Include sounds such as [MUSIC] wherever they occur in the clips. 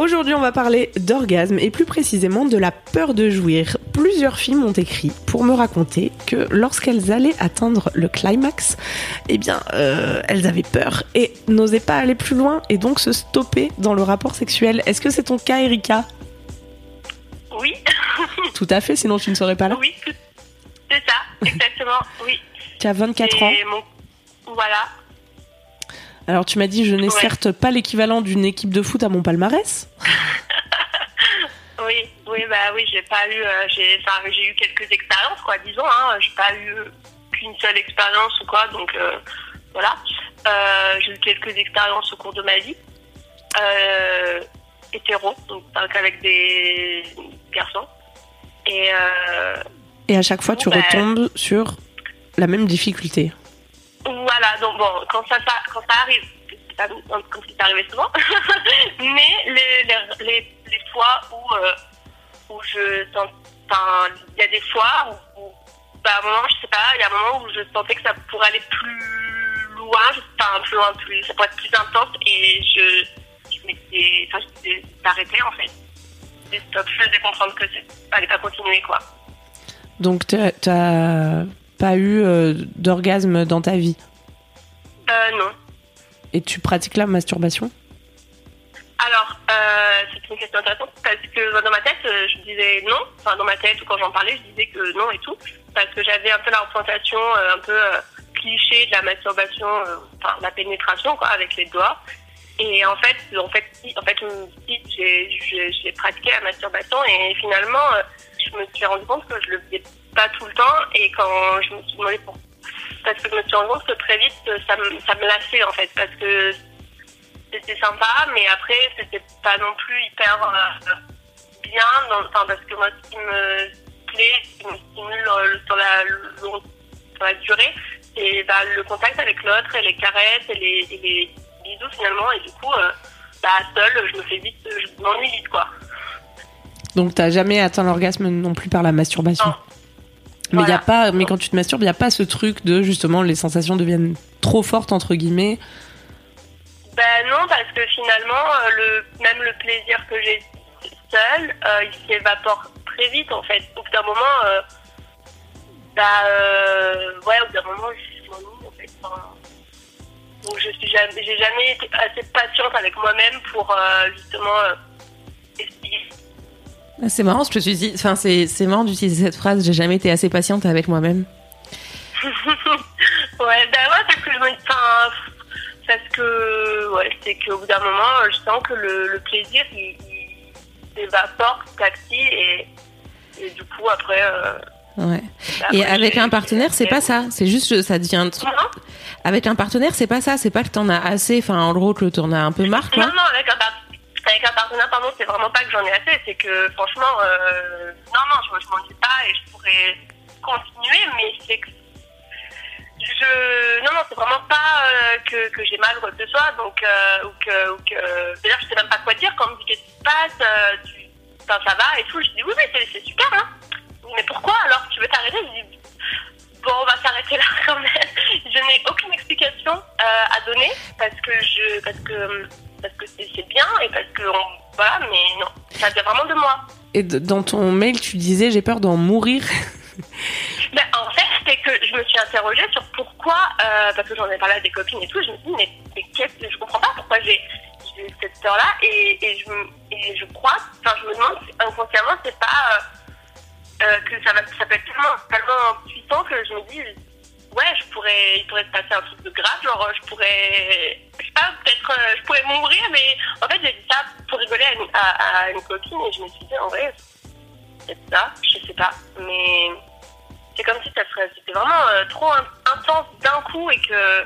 Aujourd'hui, on va parler d'orgasme et plus précisément de la peur de jouir. Plusieurs filles m'ont écrit pour me raconter que lorsqu'elles allaient atteindre le climax, eh bien, euh, elles avaient peur et n'osaient pas aller plus loin et donc se stopper dans le rapport sexuel. Est-ce que c'est ton cas, Erika? Oui, [LAUGHS] Tout à fait, sinon tu ne serais pas là. oui, c'est ça, exactement, oui. Tu as 24 ans. Mon- Voilà, Alors tu m'as dit, je n'ai Ouais. certes pas l'équivalent d'une équipe de foot à mon palmarès. [LAUGHS] oui, oui, bah oui, j'ai pas eu, euh, j'ai, eu quelques expériences, quoi, disons, hein, j'ai pas eu qu'une seule expérience ou quoi, donc euh, voilà. Euh, j'ai eu quelques expériences au cours de ma vie, hétéro, donc qu'avec des garçons, et Et à chaque fois, tu bah- retombes sur la même difficulté. Voilà, donc bon, quand ça, ça- quand ça arrive, c'est pas comme c'est arrivé souvent, [LAUGHS] mais les, les, les, fois où, euh, où je enfin, il y a des fois où, où, bah, à un moment, je sais pas, il y a un moment où je sentais que ça pourrait aller plus loin, enfin, plus loin, plus, ça pourrait être plus intense, et je, je m'étais, enfin, j'étais arrêtée, en fait. Stop, je faisais comprendre que c'est, fallait pas continuer, quoi. Donc t'as- t'as pas eu euh, d'orgasme dans ta vie. Euh, non. Et tu pratiques la masturbation Alors, euh, c'est une question intéressante parce que dans ma tête, euh, je disais non. Enfin, dans ma tête ou quand j'en parlais, je disais que non et tout. Parce que j'avais un peu la représentation euh, un peu euh, cliché de la masturbation, euh, enfin, la pénétration, quoi, avec les doigts. Et en fait, en fait, si, en fait, si, j'ai, j'ai, j'ai pratiqué la masturbation et finalement, euh, je me suis rendu compte que je le faisais pas tout le temps. Et quand je me suis demandé pour, parce que je me suis rendu compte que très vite, ça me, ça me lassait en fait, parce que c'était sympa, mais après, c'était pas non plus hyper euh, bien, dans, enfin, parce que moi, ce qui me plaît, ce qui me stimule euh, sur, la, long- sur la durée, c'est bah, le contact avec l'autre, et les caresses, et les, et les bisous finalement, et du coup, euh, bah, seule, je me fais vite, je m'ennuie vite, quoi. Donc t'as jamais atteint l'orgasme non plus par la masturbation? Non. Mais y a Voilà. pas, mais quand tu te masturbes, il y a pas ce truc de justement les sensations deviennent trop fortes entre guillemets. Ben non, parce que finalement, euh, le, même le plaisir que j'ai seul, euh, il s'évapore très vite en fait. Au bout d'un moment, euh, bah, euh, ouais, au bout d'un moment, je en fait. Enfin, donc je suis jamais, j'ai jamais été assez patiente avec moi-même pour justement essayer. C'est marrant, je me suis dit, enfin, c'est, c'est marrant d'utiliser cette phrase, j'ai jamais été assez patiente avec moi-même. [LAUGHS] ouais, ben ouais, parce que je me parce que ouais, c'est qu'au bout d'un moment, je sens que le, le plaisir il, il s'évapore petit et, et du coup après. Euh, Ouais. bah, Et après, avec un partenaire, c'est pas ça. C'est juste, que ça devient. tr- Non, Avec un partenaire, c'est pas ça. C'est pas que t'en as assez. Enfin, en gros, que t'en as un peu marre, quoi. non, non, avec un, par- avec un partenaire, pardon, c'est vraiment pas que j'en ai assez, c'est que franchement, euh, non, non, je, je m'ennuie pas et je pourrais continuer, mais c'est que je, non, non, c'est vraiment pas euh, que, que j'ai mal ou quoi que ce soit, donc, euh, ou que, d'ailleurs, je sais même pas quoi dire quand on me dit qu'est-ce qui se passe, euh, tu, ça va et tout, je dis oui, oui, c'est, super, hein. Mais pourquoi alors tu veux t'arrêter? Je dis bon, on va s'arrêter là [LAUGHS] quand même. Je n'ai aucune explication à donner parce que je, parce que, parce que c'est, bien et parce que on, voilà, mais non, ça vient vraiment de moi. Et dans ton mail, tu disais j'ai peur d'en mourir. [LAUGHS] Ben, en fait, c'est que je me suis interrogée sur pourquoi, euh, parce que j'en ai parlé à des copines et tout, je me suis dit, mais, mais je comprends pas pourquoi j'ai, cette peur-là, et, et, je, et crois, enfin, je me demande inconsciemment, c'est pas euh, euh, que ça, va, ça peut être tellement, tellement puissant que je me dis, ouais, je pourrais, il pourrait se passer un truc de grave, genre, je pourrais, euh, je pourrais mourir, mais en fait, j'ai dit ça pour rigoler à une, à, à une copine et je me suis dit, en vrai, c'est ça, je sais pas, mais c'est comme si ça serait, c'était vraiment euh, trop in- intense d'un coup et que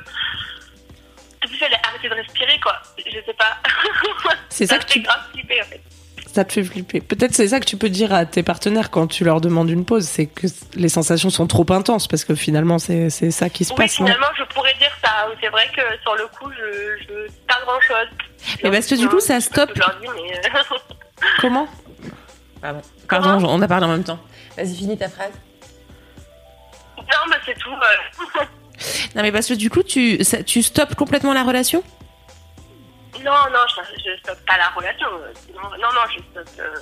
tout de suite, elle a arrêté de respirer, quoi. Je sais pas. [LAUGHS] C'est ça me que tu- grave flipper, en fait. Ça te fait flipper. Peut-être c'est ça que tu peux dire à tes partenaires quand tu leur demandes une pause, c'est que les sensations sont trop intenses parce que finalement c'est c'est ça qui se Oui, passe. non finalement, je pourrais dire ça. C'est vrai que sur le coup, je, je pas grand chose. Mais parce que du coup, ça stoppe. Dis, mais. euh, [LAUGHS] Comment? Pardon. Pardon, on a parlé en même temps. Vas-y, finis ta phrase. non, mais c'est tout. [LAUGHS] Non, mais parce que du coup, tu, ça- tu stoppes complètement la relation? Non, non, je, je stoppe pas la relation. euh, sinon- Non, non, je stoppe. euh,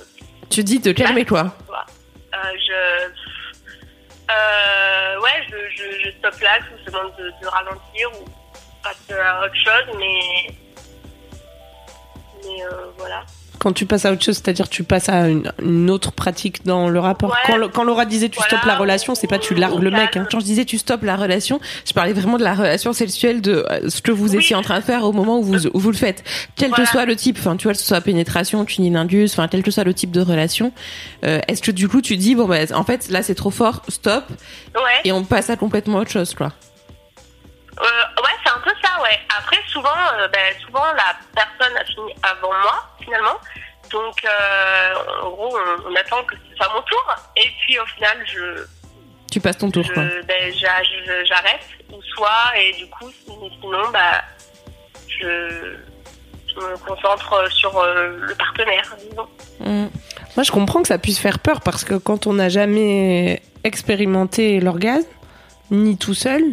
Tu dis de calmer toi. euh, je. Euh, ouais, je, je, je stoppe là, je me demande de, de ralentir ou passer à autre chose, mais. Mais euh, voilà. Quand tu passes à autre chose, c'est-à-dire tu passes à une, une autre pratique dans le rapport. Ouais. Quand, Laura disait tu Voilà. stoppes la relation, c'est pas tu largues le mec. Hein. Quand je disais tu stoppes la relation, je parlais vraiment de la relation sexuelle, de euh, ce que vous Oui. étiez en train de faire au moment où vous, où vous le faites. Quel Voilà. que soit le type, enfin tu vois, que ce soit pénétration, cunilingus, enfin quel que soit le type de relation, euh, est-ce que du coup tu dis bon bah en fait là c'est trop fort, stop Ouais. et on passe à complètement autre chose quoi. Euh, ouais, c'est un peu ça, ouais. Après, souvent, euh, ben, souvent la personne a fini avant moi, finalement. Donc, euh, en gros, on, on attend que ce soit mon tour. Et puis, au final, je, Tu passes ton tour je- quoi. ben, j'arrête, ou soit, et du coup, si- sinon, bah, je, je me concentre sur le partenaire, disons. Mm. Moi, je comprends que ça puisse faire peur parce que quand on n'a jamais expérimenté l'orgasme, ni tout seul,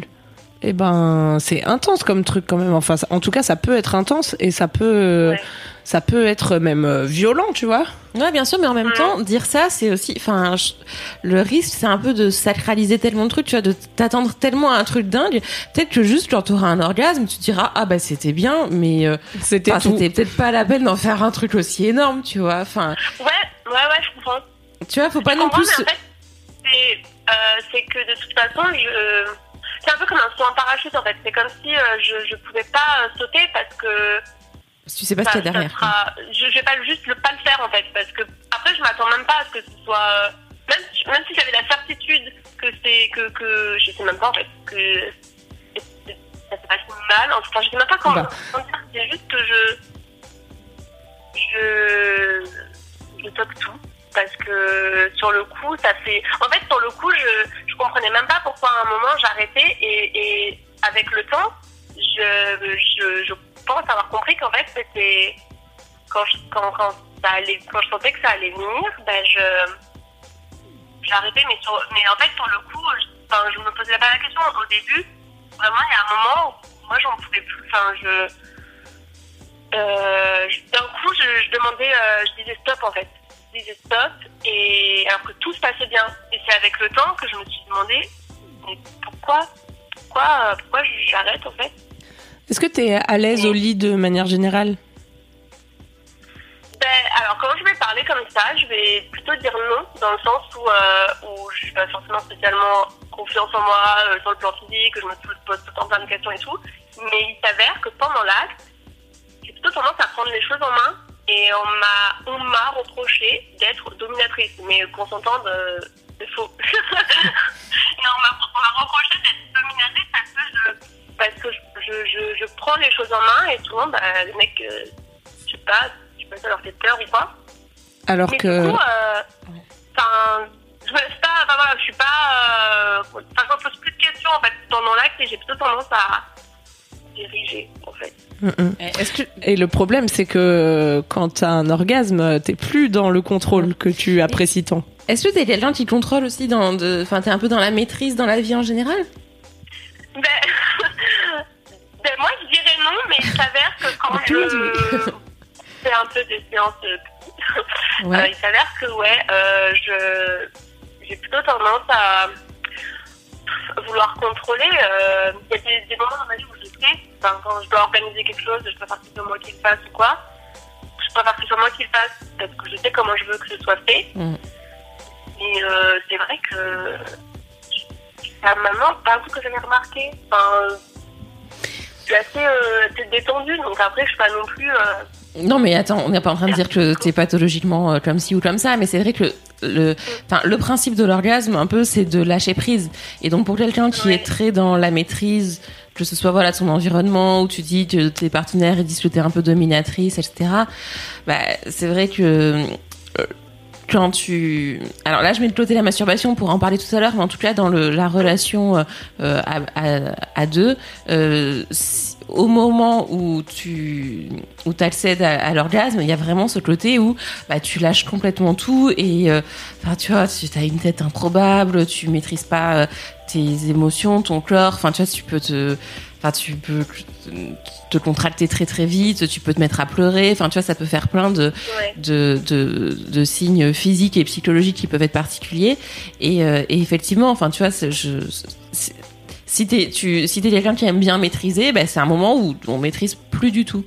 eh ben, c'est intense comme truc quand même. Enfin, ça- en tout cas, ça peut être intense et ça peut, Ouais. ça peut être même euh, violent, tu vois. Ouais, bien sûr, mais en même temps, dire ça, c'est aussi, enfin, le risque, c'est un peu de sacraliser tellement de trucs, tu vois, de t'attendre tellement à un truc dingue. Peut-être que juste quand t'auras un orgasme, tu te diras, ah bah c'était bien, mais euh, C'était enfin, tout. c'était peut-être pas la peine d'en faire un truc aussi énorme, tu vois. Enfin, Ouais, ouais, ouais, je comprends. tu vois, faut pas Je non plus. mais en fait, c'est, euh, c'est que de toute façon, je... c'est un peu comme un saut en parachute en fait. C'est comme si euh, je, je pouvais pas euh, sauter parce que Tu sais pas ce qu'il y a derrière. sera- je, je vais pas juste le pas le faire en fait parce que après je m'attends même pas à ce que ce soit euh, même si, même si j'avais la certitude que c'est que que je sais même pas en fait que ça se passe mal. En tout cas, je sais même pas comment, Bah. comment dire. C'est juste que je je je toque tout parce que sur le coup ça fait en fait sur le coup je comprenais même pas pourquoi à un moment j'arrêtais et, avec le temps je, je je pense avoir compris qu'en fait c'était quand je, quand quand ça allait quand je sentais que ça allait venir ben je arrêté mais mais en fait sur le coup je, enfin, je me posais pas la question. Au début vraiment il y a un moment où moi j'en pouvais plus. Enfin je euh, je- d'un coup, je, je demandais, euh, je disais stop en fait. Disais stop, et alors que tout se passait bien. Et c'est avec le temps que je me suis demandé, mais pourquoi, pourquoi, pourquoi j'arrête en fait? Est-ce que tu es à l'aise au lit de manière générale? Ben, alors quand je vais parler comme ça, je vais plutôt dire non, dans le sens où, euh, où je suis pas forcément spécialement confiance en moi euh, sur le plan physique, que je me pose tout le temps plein de questions et tout. Mais il s'avère que pendant l'acte, j'ai plutôt tendance à prendre les choses en main et on m'a on m'a reproché d'être dominatrice, mais qu'on s'entende, euh, c'est faux. [LAUGHS] et on m'a on m'a reproché d'être dominatrice parce que je, parce que je, je, je, je prends les choses en main et souvent, bah, les mecs, euh, je sais pas, je sais pas, ça leur fait peur ou pas. alors Mais que du coup, euh, enfin, je me laisse pas, enfin voilà, je suis pas, euh, enfin, je me pose plus de questions en fait pendant l'acte et j'ai plutôt tendance à diriger en fait. Est-ce que et le problème c'est que quand t'as un orgasme, t'es plus dans le contrôle que tu apprécies tant. est-ce que t'es quelqu'un qui contrôle aussi dans, de, enfin, t'es un peu dans la maîtrise dans la vie en général? Ben, [LAUGHS] ben, moi je dirais non, mais il s'avère que quand [LAUGHS] je fais un peu des séances de psy, [LAUGHS] Ouais. Euh, il s'avère que ouais, euh, je j'ai plutôt tendance à vouloir contrôler. euh, Il y a des, des moments dans ma vie où enfin, quand je dois organiser quelque chose, je préfère que c'est moi qui le fasse ou quoi. je préfère que ce soit moi qui le fasse parce que je sais comment je veux que ce soit fait. Mm. Mais euh, c'est vrai que à maman, pas vous que j'avais remarqué. Enfin, je suis assez, euh, assez détendue, donc après je suis pas non plus. euh, Non, mais attends, on n'est pas en train de dire que t'es pathologiquement euh, comme ci ou comme ça, mais c'est vrai que le, le principe de l'orgasme, un peu, c'est de lâcher prise. Et donc, pour quelqu'un qui Ouais. est très dans la maîtrise, que ce soit voilà son environnement, où tu dis que tes partenaires ils disent que t'es un peu dominatrice, etc. Bah, c'est vrai que euh, quand tu, alors là, je mets de côté la masturbation pour en parler tout à l'heure, mais en tout cas dans le, la relation euh, euh, à, à, à deux, euh, si- au moment où tu où accèdes à, à l'orgasme, il y a vraiment ce côté où bah, tu lâches complètement tout et euh, enfin tu vois, tu as une tête improbable, tu maîtrises pas euh, tes émotions, ton corps, enfin tu vois, tu peux te Enfin, tu peux te contracter très très vite, tu peux te mettre à pleurer. Enfin, tu vois, ça peut faire plein de, ouais. de, de, de signes physiques et psychologiques qui peuvent être particuliers. Et, euh, et effectivement, enfin, tu vois, je, si t'es tu si t'es quelqu'un qui aime bien maîtriser, ben, c'est un moment où on maîtrise plus du tout.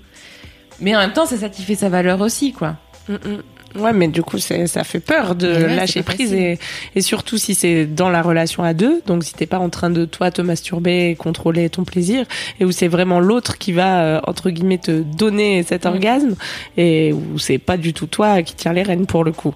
Mais en même temps, c'est ça qui fait sa valeur aussi, quoi. Mm, mm. Ouais, mais du coup, ça fait peur de ouais, lâcher prise et, et surtout si c'est dans la relation à deux, donc si t'es pas en train de toi te masturber et contrôler ton plaisir, et où c'est vraiment l'autre qui va euh, entre guillemets te donner cet Mm. orgasme et où c'est pas du tout toi qui tient les rênes pour le coup.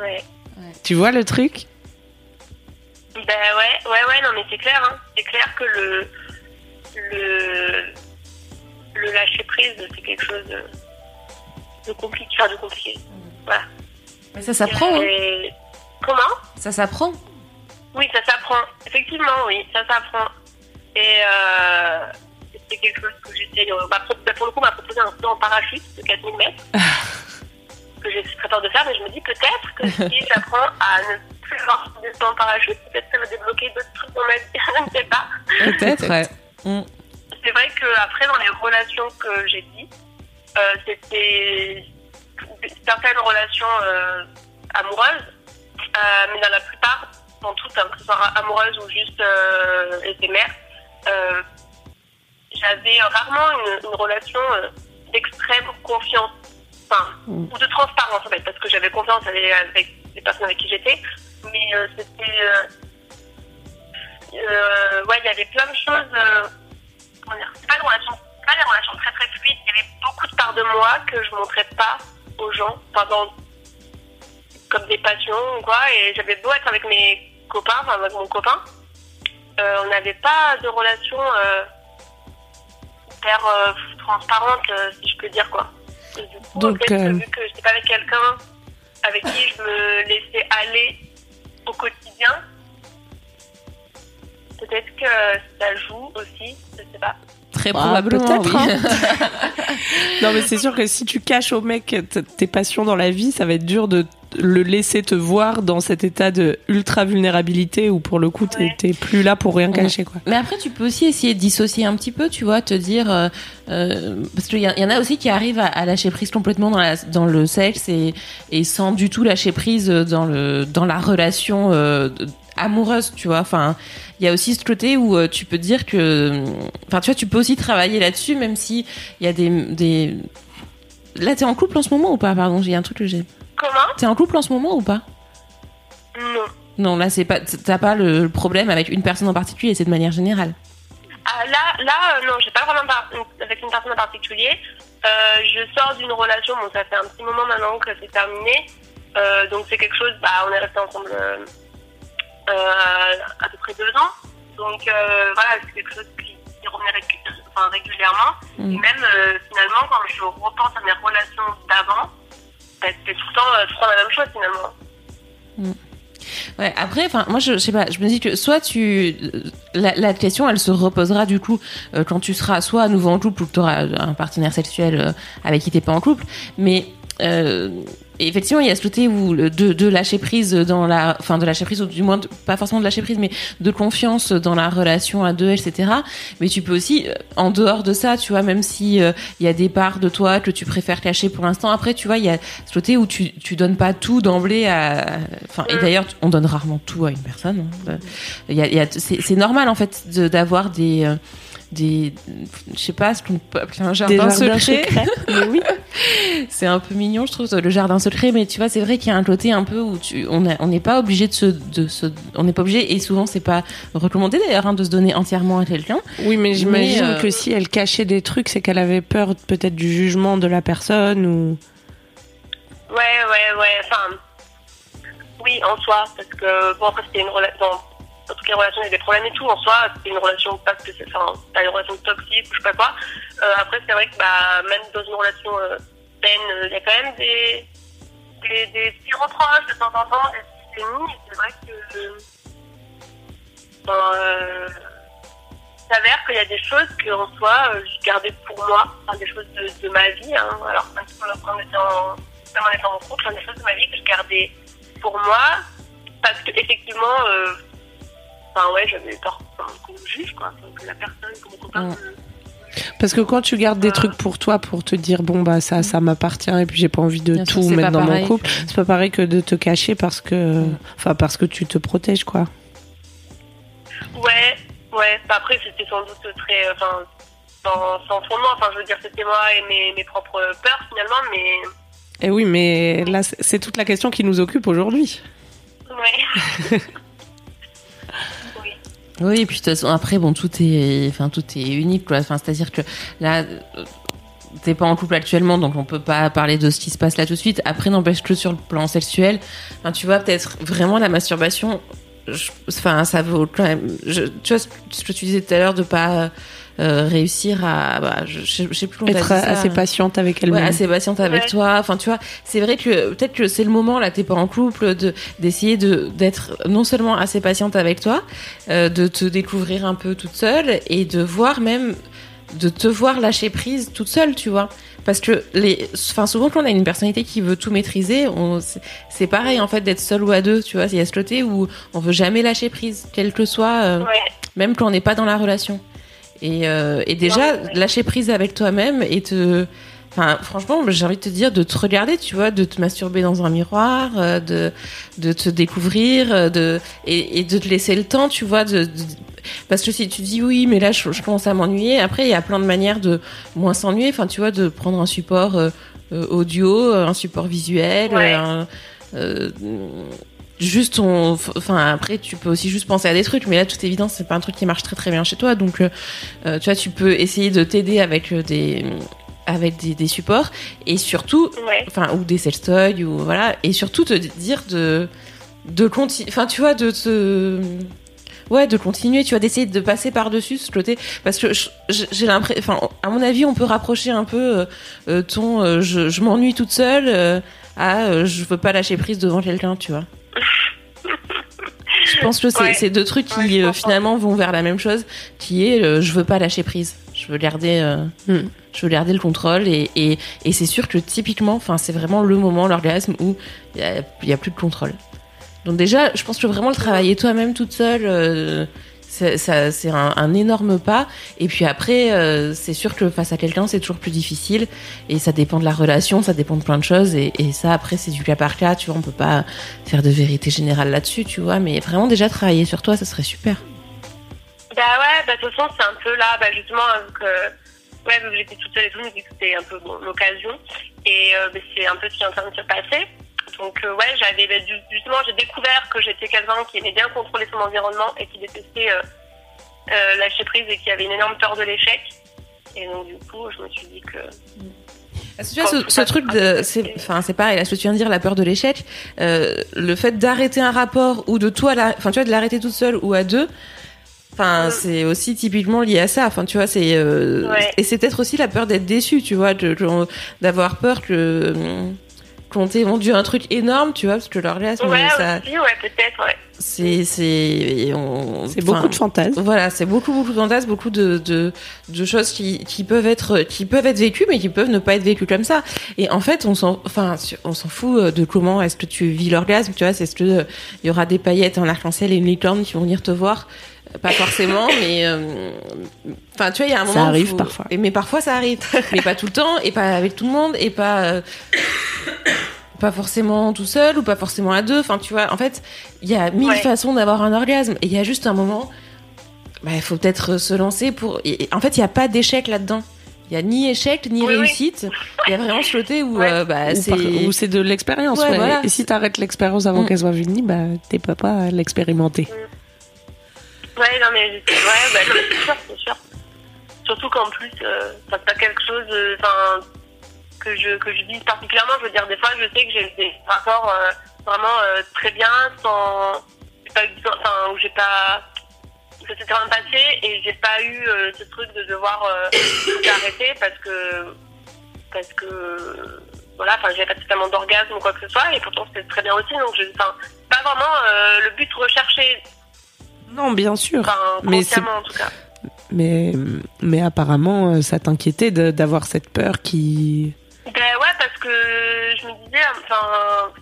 ouais. Tu vois le truc? Ben ouais, ouais, ouais, non, mais c'est clair, hein. C'est clair que le, le, le lâcher prise, c'est quelque chose de, de compliqué, enfin, de compliqué. Voilà. Mais ça s'apprend, hein. Comment? Ça s'apprend. Oui, ça s'apprend. Effectivement, oui, ça s'apprend. Et euh, c'est quelque chose que j'essaie. euh, bah, pour, bah, pour le coup, on m'a proposé un saut en parachute de 4000 mètres. [LAUGHS] que j'ai très peur de faire, mais je me dis peut-être que si [LAUGHS] j'apprends à ne plus avoir de en parachute, peut-être ça va débloquer d'autres trucs dans ma vie. [LAUGHS] je ne sais pas. Peut-être, ouais. [LAUGHS] Mm. C'est vrai que après dans les relations que j'ai dit, euh, c'était certaines relations euh, amoureuses, euh, mais dans la plupart, dans toutes, hein, que ce soit amoureuses ou juste éphémères, euh, j'avais rarement une, une relation d'extrême confiance, enfin, ou de transparence en fait, parce que j'avais confiance avec, les personnes avec qui j'étais, mais euh, c'était, euh, euh, ouais, il y avait plein de choses. comment dire, pas des relations, c'est pas des relations très très fluides. Il y avait beaucoup de parts de moi que je montrais pas aux gens, enfin, dans- comme des passions ou quoi. Et j'avais beau être avec mes copains, enfin avec mon copain, on n'avait pas de relation hyper transparente, si je peux dire quoi. Et du coup, Donc, en fait, euh, vu que j'étais pas avec quelqu'un avec qui je me laissais aller au quotidien, peut-être que ça joue aussi, je sais pas. Très Bah, probablement, oui. hein. [LAUGHS] Non, mais c'est sûr que si tu caches au mec tes passions dans la vie, ça va être dur de le laisser te voir dans cet état de ultra vulnérabilité où pour le coup t'es Ouais. plus là pour rien cacher quoi. Mais après, tu peux aussi essayer de dissocier un petit peu, tu vois, te dire, euh, euh, parce qu'il y, y en a aussi qui arrivent à, à lâcher prise complètement dans, la, dans le sexe et, et sans du tout lâcher prise dans le dans la relation euh, amoureuse, tu vois. Enfin, il y a aussi ce côté où euh, tu peux dire que, enfin, tu vois, tu peux aussi travailler là-dessus, même si il y a des des. Là, t'es en couple en ce moment ou pas? Pardon, j'ai un truc que j'ai. Comment T'es en couple en ce moment ou pas Non. Non, là, c'est pas. T'as pas le le problème avec une personne en particulier, c'est de manière générale. Ah, là, là, euh, non, j'ai pas vraiment par- avec une personne en particulier. Euh, je sors d'une relation, bon, ça fait un petit moment maintenant que c'est terminé. Euh, donc c'est quelque chose, bah, on est resté ensemble euh, à peu près deux ans. Donc voilà, c'est quelque chose qui, qui revenait régulièrement. Mm. Et même euh, finalement, quand je repense à mes relations d'avant, c'était tout le temps, euh, tout le la même chose finalement. Ouais, après, enfin, moi, je, sais pas, je me dis que soit tu, la, la question, elle se reposera du coup euh, quand tu seras soit à nouveau en couple ou que tu auras un partenaire sexuel euh, avec qui t'es pas en couple, mais euh, effectivement, il y a ce côté où de, de lâcher prise dans la, enfin, de lâcher prise, ou du moins, pas forcément de lâcher prise, mais de confiance dans la relation à deux, etc. Mais tu peux aussi, euh, en dehors de ça, tu vois, même si euh, il y a des parts de toi que tu préfères cacher pour l'instant, après, tu vois, il y a ce côté où tu, tu donnes pas tout d'emblée à, enfin, et d'ailleurs, on donne rarement tout à une personne. hein. Euh, Il y a, y a, c'est normal, en fait, d'avoir des, des, je sais pas ce qu'on peut appeler un jardin secret. [LAUGHS] Mais oui. C'est un peu mignon, je trouve, le jardin secret, mais tu vois, c'est vrai qu'il y a un côté un peu où tu, on a- on n'est pas obligé de se, de se, on n'est pas obligé, et souvent c'est pas recommandé d'ailleurs, hein, de se donner entièrement à quelqu'un. Oui, mais j'imagine euh, que si elle cachait des trucs, c'est qu'elle avait peur peut-être du jugement de la personne ou. Ouais, ouais, ouais. Enfin, oui, en soi, parce que bon après c'était une relation. Dans, toutes les relations, il y a des problèmes et tout. En soi, c'était une relation pas que c'est, enfin, pas une relation toxique ou je sais pas quoi. Euh, après, c'est vrai que bah même dans une relation euh, saine, euh, il y a quand même des des, petits reproches de temps en temps. Et c'est vrai que ben, il s'avère qu'il y a des choses que en soi, je gardais pour moi, enfin, des choses de, ma vie. Hein. Alors, même quand on était en, en en couple, hein, des choses de ma vie que je gardais pour moi, parce que effectivement, euh, enfin ouais, j'avais peur enfin, qu'on me juge, quoi, que la personne, que mon copain. Mm. me- Parce que quand tu gardes des Euh. trucs pour toi, pour te dire bon bah ça, ça m'appartient et puis j'ai pas envie de Bien tout mettre dans pareil. mon couple, c'est pas pareil que de te cacher parce que, enfin parce que tu te protèges quoi. Ouais, ouais. Après, c'était sans doute très, enfin, sans, sans fondement. Enfin, je veux dire, c'était moi et mes, mes propres peurs finalement, mais Et oui, mais là c'est c'est toute la question qui nous occupe aujourd'hui. ouais. [LAUGHS] oui. Et puis de toute façon, après, bon, tout est, enfin, tout est unique, quoi. Enfin, c'est-à-dire que là, euh, t'es pas en couple actuellement, donc on peut pas parler de ce qui se passe là tout de suite. Après, n'empêche que sur le plan sexuel, tu vois, peut-être vraiment la masturbation, enfin, ça vaut quand même. je- tu vois ce que- tu disais tout à l'heure de pas euh, réussir à, bah, je, je sais- je sais plus comment Être ça. assez patiente avec elle-même. Ouais, assez patiente avec Ouais. toi. Enfin, tu vois, c'est vrai que peut-être que c'est le moment là, t'es pas en couple, de d'essayer de d'être non seulement assez patiente avec toi, euh, de te découvrir un peu toute seule et de voir même de te voir lâcher prise toute seule, tu vois. Parce que les, enfin souvent quand on a une personnalité qui veut tout maîtriser, on, c'est- pareil en fait d'être seul ou à deux, tu vois. Il y a ce côté où on veut jamais lâcher prise, quel que soit, euh, Ouais. même quand on n'est pas dans la relation. Et, euh, et déjà, Ouais, ouais. lâcher prise avec toi-même et te. Enfin, franchement, j'ai envie de te dire de te regarder, tu vois, de te masturber dans un miroir, euh, de, de te découvrir, de, et, et de te laisser le temps, tu vois, de, de- parce que si tu dis oui, mais là, je, je commence à m'ennuyer, après, il y a plein de manières de moins s'ennuyer, enfin, tu vois, de prendre un support euh, euh, audio, un support visuel, Ouais. un- euh, juste on enfin après tu peux aussi juste penser à des trucs. Mais là toute évidence c'est pas un truc qui marche très très bien chez toi. Donc euh, euh, tu vois tu peux essayer de t'aider avec euh, des avec des, des supports. Et surtout Ouais. enfin ou des sextoys ou voilà. Et surtout te dire de de continuer enfin tu vois de te ouais de continuer tu vois d'essayer de passer par dessus ce côté. Parce que j'ai l'impression enfin à mon avis on peut rapprocher un peu euh, euh, ton euh, je, je m'ennuie toute seule euh, à euh, je veux pas lâcher prise devant quelqu'un tu vois. Je pense que c'est Ouais. deux trucs qui euh, finalement vont vers la même chose qui est euh, je veux pas lâcher prise. Je veux garder euh, Hmm. je veux garder le contrôle et, et, et c'est sûr que typiquement enfin c'est vraiment le moment l'orgasme où il y y a plus de contrôle donc déjà je pense que vraiment le travailler toi-même toute seule euh, c'est un, énorme pas. Et puis après euh, c'est sûr que face à quelqu'un c'est toujours plus difficile. Et ça dépend de la relation ça dépend de plein de choses. Et, ça après c'est du cas par cas tu vois on peut pas faire de vérité générale là-dessus tu vois. Mais vraiment déjà travailler sur toi ça serait super. Bah ouais, bah, de toute façon, c'est un peu là, bah, justement, donc, euh, ouais, que j'étais toute seule et tout, que c'était un peu l'occasion. Et euh, c'est un peu ce qui est en train de se passer. Donc, euh, ouais, j'avais, bah, ju- justement, j'ai découvert que j'étais quelqu'un qui aimait bien contrôler son environnement et qui détestait euh, euh, lâcher prise et qui avait une énorme peur de l'échec. Et donc, du coup, je me suis dit que. Est-ce que tu vois, ce, ce truc de, c'est, enfin, c'est pareil, là, ce que tu viens de dire, la peur de l'échec, euh, le fait d'arrêter un rapport ou de toi, enfin, tu vois, de l'arrêter toute seule ou à deux, enfin, Mm. c'est aussi typiquement lié à ça. Enfin, tu vois, c'est, euh, Ouais. et c'est peut-être aussi la peur d'être déçu, tu vois, d'avoir peur que, qu'on t'ait vendu un truc énorme, tu vois, parce que l'orgasme, Ouais, ça, aussi, ouais, peut-être, ouais. C'est, c'est, beaucoup de fantasmes. Voilà, c'est beaucoup, beaucoup de fantasmes, beaucoup de, de, de choses qui, qui peuvent être, qui peuvent être vécues, mais qui peuvent ne pas être vécues comme ça. Et en fait, on s'en, enfin, on s'en fout euh, de comment est-ce que tu vis l'orgasme, tu vois, c'est ce que euh, il y aura des paillettes, un arc-en-ciel et une licorne qui vont venir te voir. Euh, Pas forcément, [LAUGHS] mais euh, enfin, tu vois, il y a un Ça moment. où arrive parfois. Mais parfois, ça arrive. mais pas tout le temps, et pas avec tout le monde, et pas. euh, pas forcément tout seul ou pas forcément à deux. Enfin, tu vois, en fait, il y a mille Ouais. façons d'avoir un orgasme. Et il y a juste un moment, bah, il faut peut-être se lancer pour. et- en fait, il n'y a pas d'échec là-dedans. Il y a ni échec ni Oui, réussite. Il y a vraiment ce côté où Ouais. euh, bah, Ou c'est. par- Ou c'est de l'expérience. Ouais, ouais. voilà. Et si t'arrêtes l'expérience avant Mm. qu'elle soit finie, bah t'es pas pas à l'expérimenter. Ouais, non, mais, ouais, bah, c'est sûr, c'est sûr. Surtout qu'en plus, euh, c'est pas quelque chose, euh, enfin, que je, que je vise particulièrement. Je veux dire, des fois, je sais que j'ai des rapports euh, vraiment euh, très bien, sans, j'ai pas eu enfin, où j'ai pas, ça s'est quand même passé et j'ai pas eu euh, ce truc de devoir [COUGHS] tout arrêter parce que, parce que, voilà, enfin, j'avais pas totalement d'orgasme ou quoi que ce soit et pourtant c'était très bien aussi. Donc, je, enfin, pas vraiment le but recherché, Non, bien sûr. enfin, Mais c'est- en tout cas. Mais, mais apparemment, ça t'inquiétait d'avoir cette peur qui. Ben ouais, parce que je me disais, enfin,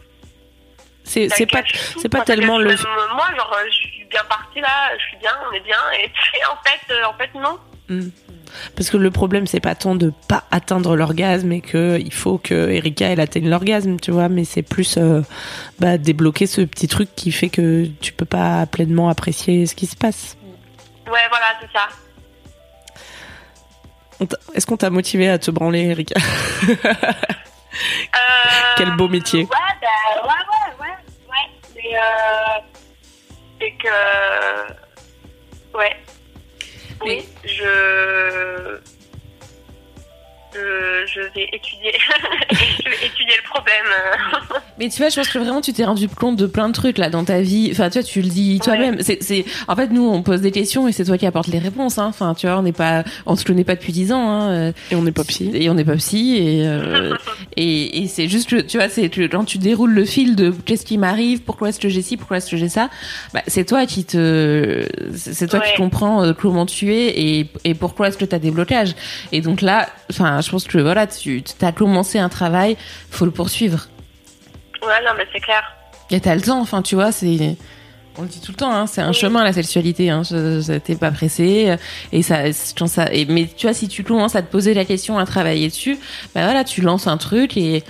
C'est c'est pas, c'est pas tellement le. Moi, genre, je suis bien partie là, je suis bien, on est bien, et [LAUGHS] puis en fait, euh, en fait, non. Mm. Parce que le problème, c'est pas tant de pas atteindre l'orgasme et que il faut que Erika elle atteigne l'orgasme, tu vois, mais c'est plus euh, bah, débloquer ce petit truc qui fait que tu peux pas pleinement apprécier ce qui se passe. Ouais, voilà, c'est ça. Est-ce qu'on t'a motivé à te branler, Erika [LAUGHS] Euh, Quel beau métier. Ouais, bah, ouais, ouais, ouais, ouais. Mais, euh, c'est que, ouais. Oui, je, je, je vais étudier, [LAUGHS] je vais étudier le problème. [LAUGHS] Mais tu vois, je pense que vraiment tu t'es rendu compte de plein de trucs là dans ta vie. Enfin, tu vois, tu le dis toi-même. C'est, c'est, en fait, nous on pose des questions et c'est toi qui apportes les réponses. Hein. Enfin, tu vois, on n'est pas, on se connaît pas depuis dix ans. Hein. Et on n'est pas psy. Et on n'est pas psy et euh, [LAUGHS] et, et c'est juste que tu vois, c'est que quand tu déroules le fil de qu'est-ce qui m'arrive, pourquoi est-ce que j'ai ci, pourquoi est-ce que j'ai ça, bah, c'est toi qui te, c'est toi Ouais. qui comprends euh, comment tu es et et pourquoi est-ce que tu as des blocages. Et donc là, enfin, je pense que voilà, tu as commencé un travail, faut le poursuivre. Ouais, non, mais c'est clair. Et t'as le temps, enfin, tu vois, c'est. On le dit tout le temps, hein, c'est un Oui. chemin la sexualité. Hein, t'es pas pressé euh, et ça, ça. Et, mais tu vois, si tu commences à te poser la question, à travailler dessus, bah voilà, tu lances un truc et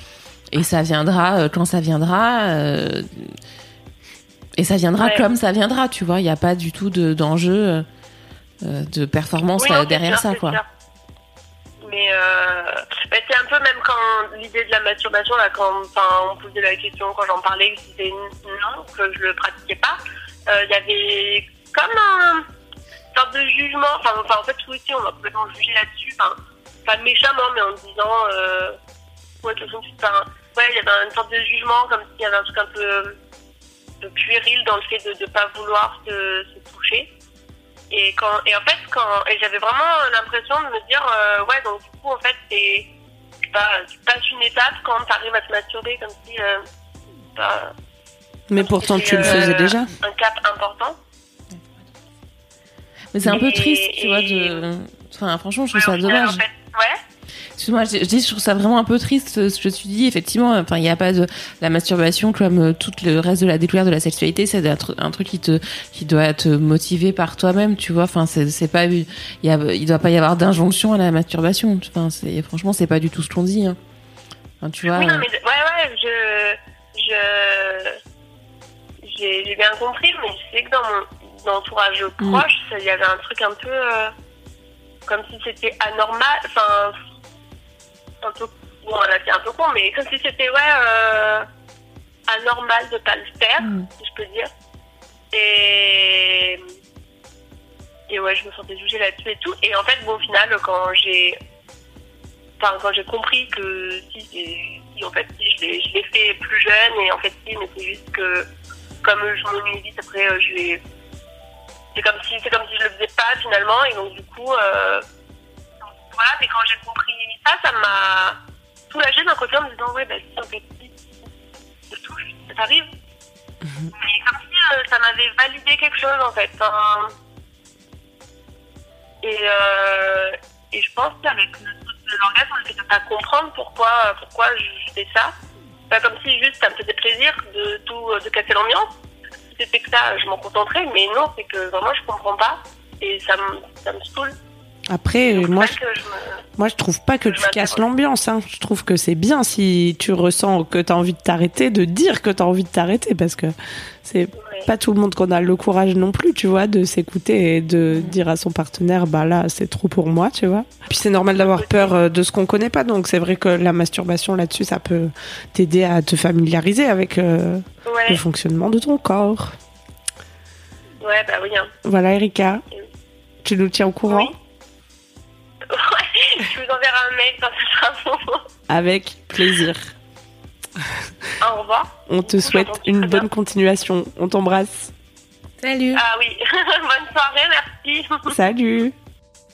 et ça viendra euh, quand ça viendra. euh, et ça viendra Ouais. comme ça viendra, tu vois. Il n'y a pas du tout de d'enjeu euh, de performance Oui, derrière sûr, ça, quoi. sûr. Mais euh, bah, c'est un peu même quand l'idée de la masturbation, quand on posait la question, quand j'en parlais, que c'était non, que je le pratiquais pas, euh, il y avait comme un sorte de jugement. Enfin, enfin, en fait, ici, on m'a complètement jugé là-dessus. Enfin, pas méchamment, mais en disant, euh, ouais, de toute ouais, il y avait une sorte de jugement, comme s'il y avait un truc un peu, peu puéril dans le fait de ne pas vouloir se, se toucher. Et, quand, et en fait, quand, et j'avais vraiment l'impression de me dire, euh, ouais, donc du coup, en fait, c'est, pas, tu passes une étape quand tu arrives à te masturber, comme si, euh, bah, Mais pourtant, tu le faisais euh, déjà. Un cap important. Mais c'est un peu Et- triste, tu vois. De... Enfin, franchement, je trouve Ouais, ça dommage. En fait, ouais. Excuse-moi, je, je dis, je trouve ça vraiment un peu triste euh, ce que tu dis. Effectivement, enfin, il n'y a pas de la masturbation comme euh, tout le reste de la découverte de la sexualité. C'est un, tru- un truc qui te, qui doit te motiver par toi-même, tu vois. Enfin, c'est, pas, il y a, il doit pas y avoir d'injonction à la masturbation. Enfin, c'est, franchement, c'est pas du tout ce qu'on dit. Hein. Enfin, tu vois. Oui, non, euh, mais ouais, ouais, je, je, j'ai, bien compris, mais je sais que dans mon entourage Mm. proche, il y avait un truc un peu, euh, comme si c'était anormal, enfin, un peu, bon, là c'est un peu con, mais comme si c'était, ouais, euh, anormal de pas le faire, Mm. si je peux dire. Et, et ouais, je me sentais jugée là-dessus et tout. Et en fait, bon, au final, quand j'ai enfin quand j'ai compris que si, si, en fait si je l'ai je l'ai fait plus jeune et en fait si mais c'est juste que comme je m'ennuie vite après euh, je l'ai c'est comme si c'est comme si je le faisais pas finalement et donc du coup euh, voilà mais quand j'ai compris ça ça m'a soulagée d'un côté en me disant ouais bah si en fait te touche, ça t'arrive. Mais comme si euh, ça m'avait validé quelque chose en fait. Enfin, et, euh, et je pense qu'avec le de l'orgasme, on essaie de pas comprendre pourquoi, pourquoi je fais ça. Pas comme si juste ça me faisait plaisir de tout de casser l'ambiance. C'était que ça, je m'en contenterais, mais non, c'est que vraiment je comprends pas et ça me, ça me saoule. Après, Donc, moi, je, me- moi, je trouve pas que tu casses l'ambiance. Hein. Je trouve que c'est bien si tu ressens que tu as envie de t'arrêter, de dire que tu as envie de t'arrêter, parce que c'est Ouais. pas tout le monde qu'on a le courage non plus, tu vois, de s'écouter et de dire à son partenaire, bah là, c'est trop pour moi, tu vois. Puis c'est normal d'avoir peur euh, de ce qu'on connaît pas, donc c'est vrai que la masturbation là-dessus, ça peut t'aider à te familiariser avec euh, le fonctionnement de ton corps. ouais, bah oui. hein. Voilà, Erika, tu nous tiens au courant? Oui. Ouais, je vous enverrai un mail quand ce sera bon. avec plaisir. Au revoir. On te souhaite une bonne bien. continuation. On t'embrasse. Salut. Ah oui, [LAUGHS] bonne soirée, merci. Salut.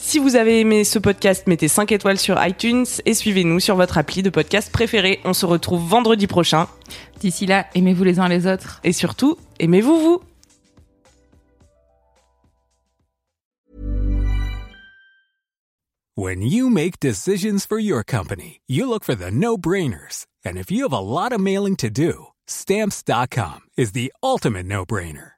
Si vous avez aimé ce podcast, mettez 5 étoiles sur iTunes et suivez-nous sur votre appli de podcast préféré. On se retrouve vendredi prochain. D'ici là, aimez-vous les uns les autres. Et surtout, aimez-vous vous When you make decisions for your company, you look for the no-brainers. And if you have a lot of mailing to do, stamps.com is the ultimate no-brainer.